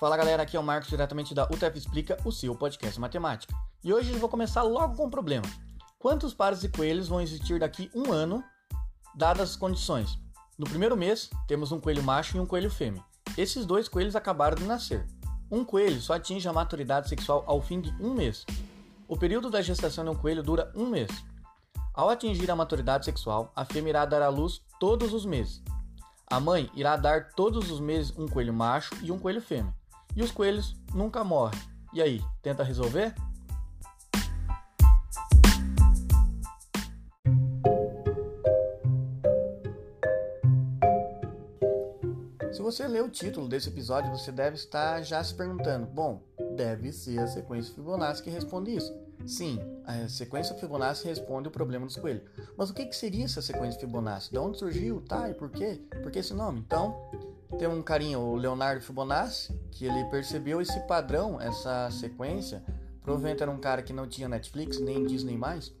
Fala galera, aqui é o Marcos, diretamente da UTF Explica, o seu podcast matemática. E hoje eu vou começar logo com um problema. Quantos pares de coelhos vão existir daqui um ano, dadas as condições? No primeiro mês, temos um coelho macho e um coelho fêmea. Esses dois coelhos acabaram de nascer. Um coelho só atinge a maturidade sexual ao fim de um mês. O período da gestação de um coelho dura um mês. Ao atingir a maturidade sexual, a fêmea irá dar à luz todos os meses. A mãe irá dar todos os meses um coelho macho e um coelho fêmea. E os coelhos nunca morrem. E aí, tenta resolver? Se você lê o título desse episódio, você deve estar já se perguntando: bom, deve ser a sequência Fibonacci que responde isso. Sim, a sequência Fibonacci responde o problema dos coelhos. Mas o que, seria essa sequência Fibonacci? De onde surgiu? Tá, e por quê? Por que esse nome? Então, tem um carinha, o Leonardo Fibonacci, que ele percebeu esse padrão, essa sequência. Provavelmente era um cara que não tinha Netflix, nem Disney mais.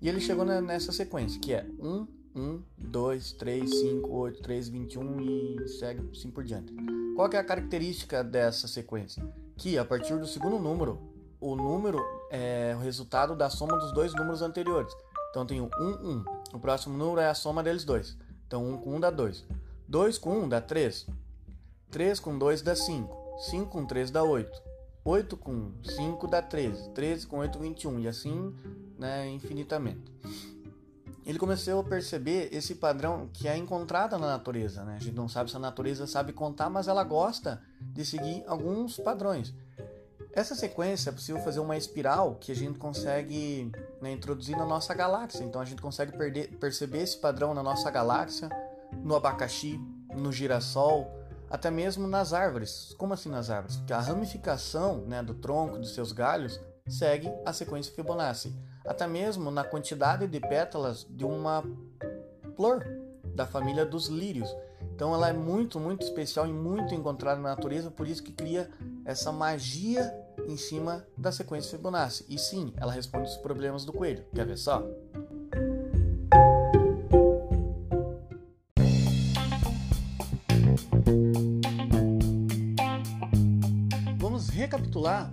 E ele chegou nessa sequência, que é 1, 1, 2, 3, 5, 8, 3, 21 e segue assim por diante. Qual é a característica dessa sequência? Que a partir do segundo número, o número é o resultado da soma dos dois números anteriores. Então tem o 1, 1. O próximo número é a soma deles dois. Então 1 com 1 dá 2. 2 com 1 dá 3. 3 com 2 dá 5. 5 com 3 dá 8. 8 com 5 dá 13. 13 com 8, 21. E assim né, infinitamente. Ele começou a perceber esse padrão que é encontrado na natureza. Né? A gente não sabe se a natureza sabe contar, mas ela gosta de seguir alguns padrões. Essa sequência é possível fazer uma espiral que a gente consegue né, introduzir na nossa galáxia. Então a gente consegue perder, perceber esse padrão na nossa galáxia, no abacaxi, no girassol, até mesmo nas árvores. Como assim nas árvores? Porque a ramificação né, do tronco, dos seus galhos, segue a sequência Fibonacci. Até mesmo na quantidade de pétalas de uma flor da família dos lírios. Então ela é muito, muito especial e muito encontrada na natureza, por isso que cria essa magia em cima da sequência Fibonacci. E sim, ela responde os problemas do coelho. Quer ver só?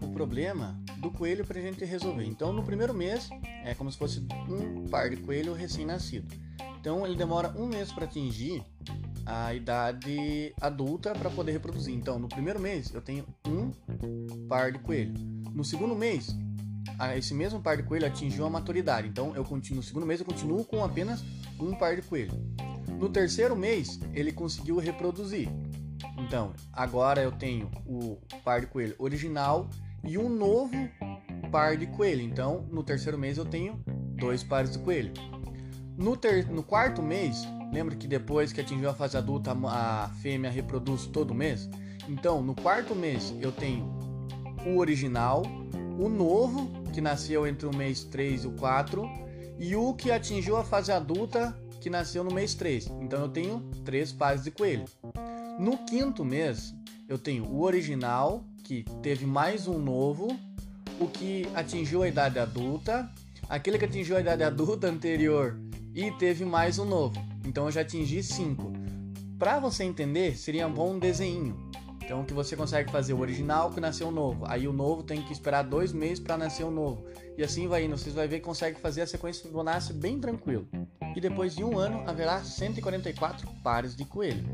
O problema do coelho para a gente resolver. Então, no primeiro mês, é como se fosse um par de coelho recém-nascido. Então, ele demora um mês para atingir a idade adulta para poder reproduzir. Então, no primeiro mês eu tenho um par de coelho. No segundo mês, esse mesmo par de coelho atingiu a maturidade. Então, eu continuo, no segundo mês eu continuo com apenas um par de coelho. No terceiro mês, ele conseguiu reproduzir. Então, agora eu tenho o par de coelho original e um novo par de coelho. Então, no terceiro mês eu tenho dois pares de coelho. No, ter... no quarto mês, Lembra que depois que atingiu a fase adulta, a fêmea reproduz todo mês? Então, no quarto mês, eu tenho o original, o novo, que nasceu entre o mês 3 e o 4, e o que atingiu a fase adulta, que nasceu no mês 3. Então, eu tenho três pares de coelho. No quinto mês, eu tenho o original, que teve mais um novo, o que atingiu a idade adulta, aquele que atingiu a idade adulta anterior e teve mais um novo. Então eu já atingi 5. Para você entender, seria bom um desenho. Então que você consegue fazer o original que nasceu novo. Aí o novo tem que esperar dois meses para nascer o novo. E assim vai indo. Vocês vão ver que consegue fazer a sequência Fibonacci bem tranquilo. E depois de um ano haverá 144 pares de coelho.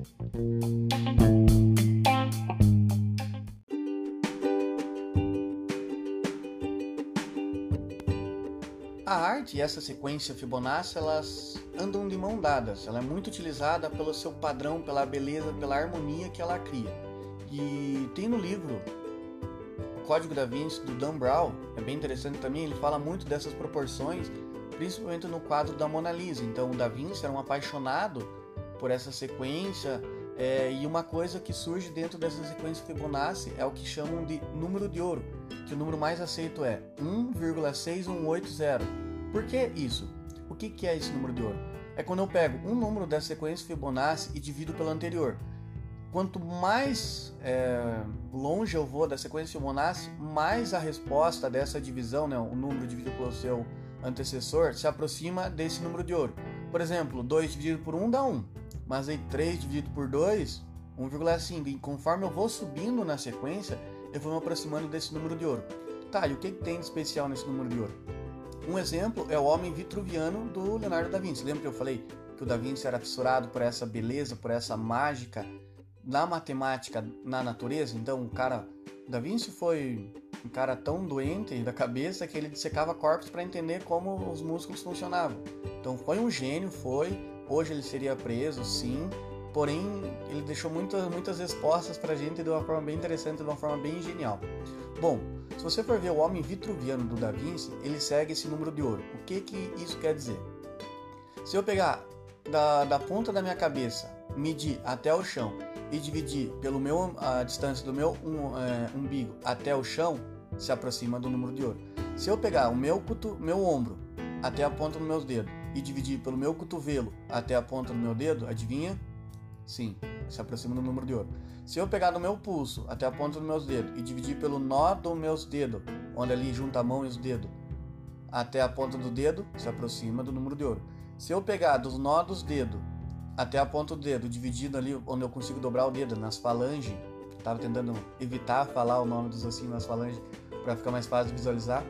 A arte e essa sequência Fibonacci elas andam de mão dadas. Ela é muito utilizada pelo seu padrão, pela beleza, pela harmonia que ela cria. E tem no livro o Código da Vinci do Dan Brown, é bem interessante também. Ele fala muito dessas proporções, principalmente no quadro da Mona Lisa. Então, o Da Vinci era um apaixonado por essa sequência. É, e uma coisa que surge dentro dessa sequência Fibonacci é o que chamam de número de ouro, que o número mais aceito é 1,6180. Por que isso? O que, que é esse número de ouro? É quando eu pego um número da sequência Fibonacci e divido pelo anterior. Quanto mais é, longe eu vou da sequência Fibonacci, mais a resposta dessa divisão, né, o número dividido pelo seu antecessor, se aproxima desse número de ouro. Por exemplo, 2 dividido por 1 dá 1, mas aí 3 dividido por 2, 1,5. E conforme eu vou subindo na sequência, eu vou me aproximando desse número de ouro. Tá, e o que, que tem de especial nesse número de ouro? Um exemplo é o Homem Vitruviano do Leonardo da Vinci. Lembra que eu falei que o da Vinci era fissurado por essa beleza, por essa mágica na matemática, na natureza? Então, o cara, da Vinci foi um cara tão doente da cabeça que ele dissecava corpos para entender como os músculos funcionavam. Então, foi um gênio, foi. Hoje ele seria preso, sim. Porém, ele deixou muitas, muitas respostas para a gente de uma forma bem interessante, de uma forma bem genial. Bom, se você for ver o homem vitruviano do Da Vinci, ele segue esse número de ouro. O que, que isso quer dizer? Se eu pegar da, da ponta da minha cabeça, medir até o chão e dividir pelo meu, a distância do meu um, é, umbigo até o chão, se aproxima do número de ouro. Se eu pegar o meu, cutu, meu ombro até a ponta dos meus dedos e dividir pelo meu cotovelo até a ponta do meu dedo, adivinha? Sim, se aproxima do número de ouro. Se eu pegar do meu pulso até a ponta dos meus dedos e dividir pelo nó dos meus dedos, onde ali junta a mão e os dedos, até a ponta do dedo, se aproxima do número de ouro. Se eu pegar dos nó dos dedos até a ponta do dedo, dividido ali onde eu consigo dobrar o dedo, nas falanges, estava tentando evitar falar o nome dos ossinhos nas falanges para ficar mais fácil de visualizar,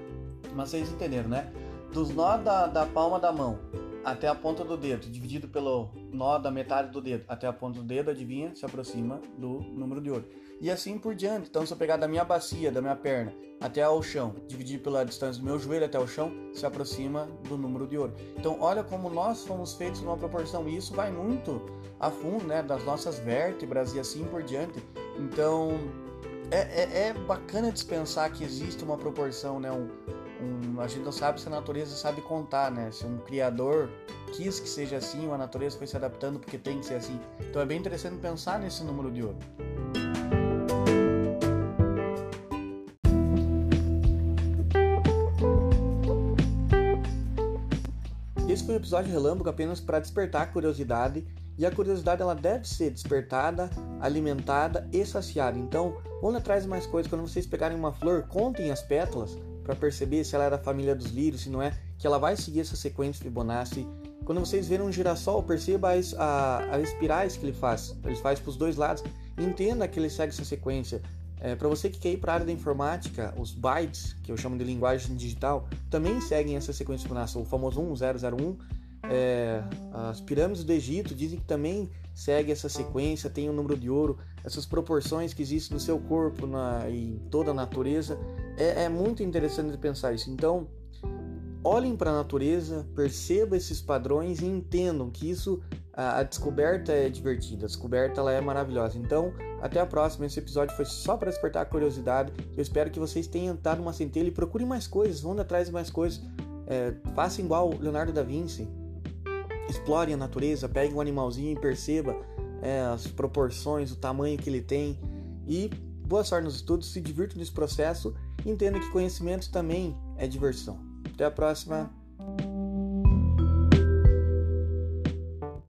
mas vocês entenderam, né? Dos nó da, da palma da mão até a ponta do dedo, dividido pelo nó da metade do dedo até a ponta do dedo, adivinha, se aproxima do número de ouro. E assim por diante. Então, se eu pegar da minha bacia, da minha perna, até ao chão, dividir pela distância do meu joelho até o chão, se aproxima do número de ouro. Então, olha como nós fomos feitos numa proporção. E isso vai muito a fundo, né, das nossas vértebras e assim por diante. Então, é, é, é bacana dispensar que existe uma proporção, né, um, um, a gente não sabe se a natureza sabe contar, né? Se um criador quis que seja assim, ou a natureza foi se adaptando porque tem que ser assim. Então é bem interessante pensar nesse número de ouro. Esse foi um episódio relâmpago apenas para despertar a curiosidade e a curiosidade ela deve ser despertada, alimentada e saciada. Então, vamos atrás de mais coisas. Quando vocês pegarem uma flor, contem as pétalas para perceber se ela é da família dos lírios, se não é, que ela vai seguir essa sequência Fibonacci. Quando vocês verem um girassol, perceba as, a, as espirais que ele faz. Ele faz para os dois lados. Entenda que ele segue essa sequência. É, para você que quer ir para a área da informática, os bytes, que eu chamo de linguagem digital, também seguem essa sequência Fibonacci. O famoso 1001, é, as pirâmides do Egito dizem que também segue essa sequência, tem o um número de ouro, essas proporções que existem no seu corpo na, e toda a natureza. É, é muito interessante pensar isso. Então, olhem para a natureza, percebam esses padrões e entendam que isso a, a, descoberta é divertida, a descoberta ela é maravilhosa. Então, até a próxima. Esse episódio foi só para despertar a curiosidade. Eu espero que vocês tenham dado uma centelha e procurem mais coisas, vão atrás de mais coisas. É, façam igual Leonardo da Vinci. Explorem a natureza, peguem um animalzinho e perceba é, as proporções, o tamanho que ele tem. E boa sorte nos estudos, se divirtam nesse processo Entenda que conhecimento também é diversão. Até a próxima!